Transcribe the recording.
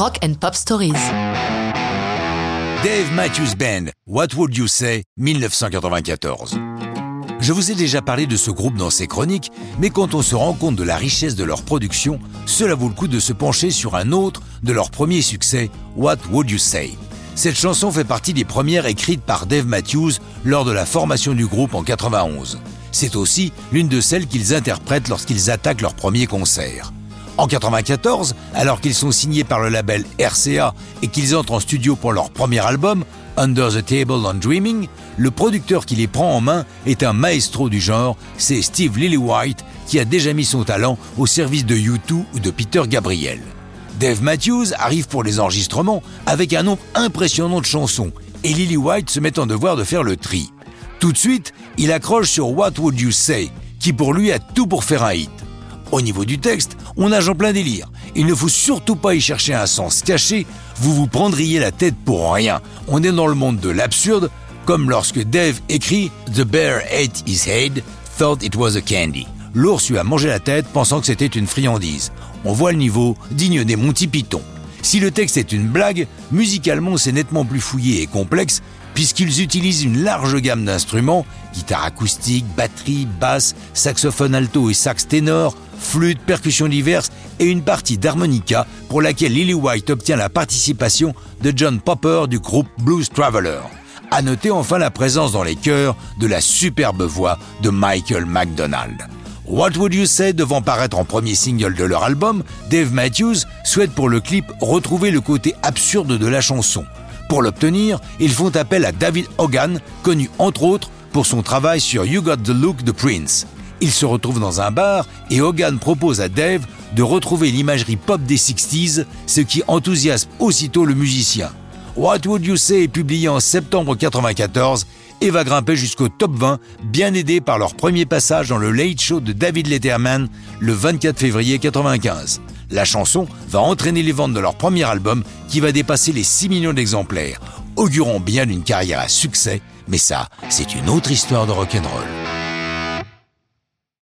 Rock and Pop Stories. Dave Matthews Band, What Would You Say, 1994. Je vous ai déjà parlé de ce groupe dans ces chroniques, mais quand on se rend compte de la richesse de leur production, cela vaut le coup de se pencher sur un autre de leurs premiers succès, What Would You Say. Cette chanson fait partie des premières écrites par Dave Matthews lors de la formation du groupe en 91. C'est aussi l'une de celles qu'ils interprètent lorsqu'ils attaquent leur premier concert. En 94, alors qu'ils sont signés par le label RCA et qu'ils entrent en studio pour leur premier album, Under the Table on Dreaming, le producteur qui les prend en main est un maestro du genre, c'est Steve Lillywhite qui a déjà mis son talent au service de U2 ou de Peter Gabriel. Dave Matthews arrive pour les enregistrements avec un nombre impressionnant de chansons et Lillywhite se met en devoir de faire le tri. Tout de suite, il accroche sur What Would You Say, qui pour lui a tout pour faire un hit. Au niveau du texte, on nage en plein délire. Il ne faut surtout pas y chercher un sens caché, vous vous prendriez la tête pour rien. On est dans le monde de l'absurde, comme lorsque Dave écrit The bear ate his head, thought it was a candy. L'ours lui a mangé la tête pensant que c'était une friandise. On voit le niveau digne des Monty Python. Si le texte est une blague, musicalement c'est nettement plus fouillé et complexe, puisqu'ils utilisent une large gamme d'instruments, guitare acoustique, batterie, basse, saxophone alto et sax ténor, flûte, percussions diverses et une partie d'harmonica pour laquelle Lily White obtient la participation de John Popper du groupe Blues Traveler. À noter enfin la présence dans les chœurs de la superbe voix de Michael McDonald. What Would You Say devant paraître en premier single de leur album, Dave Matthews souhaite pour le clip retrouver le côté absurde de la chanson. Pour l'obtenir, ils font appel à David Hogan, connu entre autres pour son travail sur You Got the Look de Prince. Ils se retrouvent dans un bar et Hogan propose à Dave de retrouver l'imagerie pop des 60s, ce qui enthousiasme aussitôt le musicien. What Would You Say est publié en septembre 1994 et va grimper jusqu'au top 20, bien aidé par leur premier passage dans le Late Show de David Letterman le 24 février 1995. La chanson va entraîner les ventes de leur premier album qui va dépasser les 6 millions d'exemplaires, augurant bien d'une carrière à succès, mais ça, c'est une autre histoire de rock'n'roll.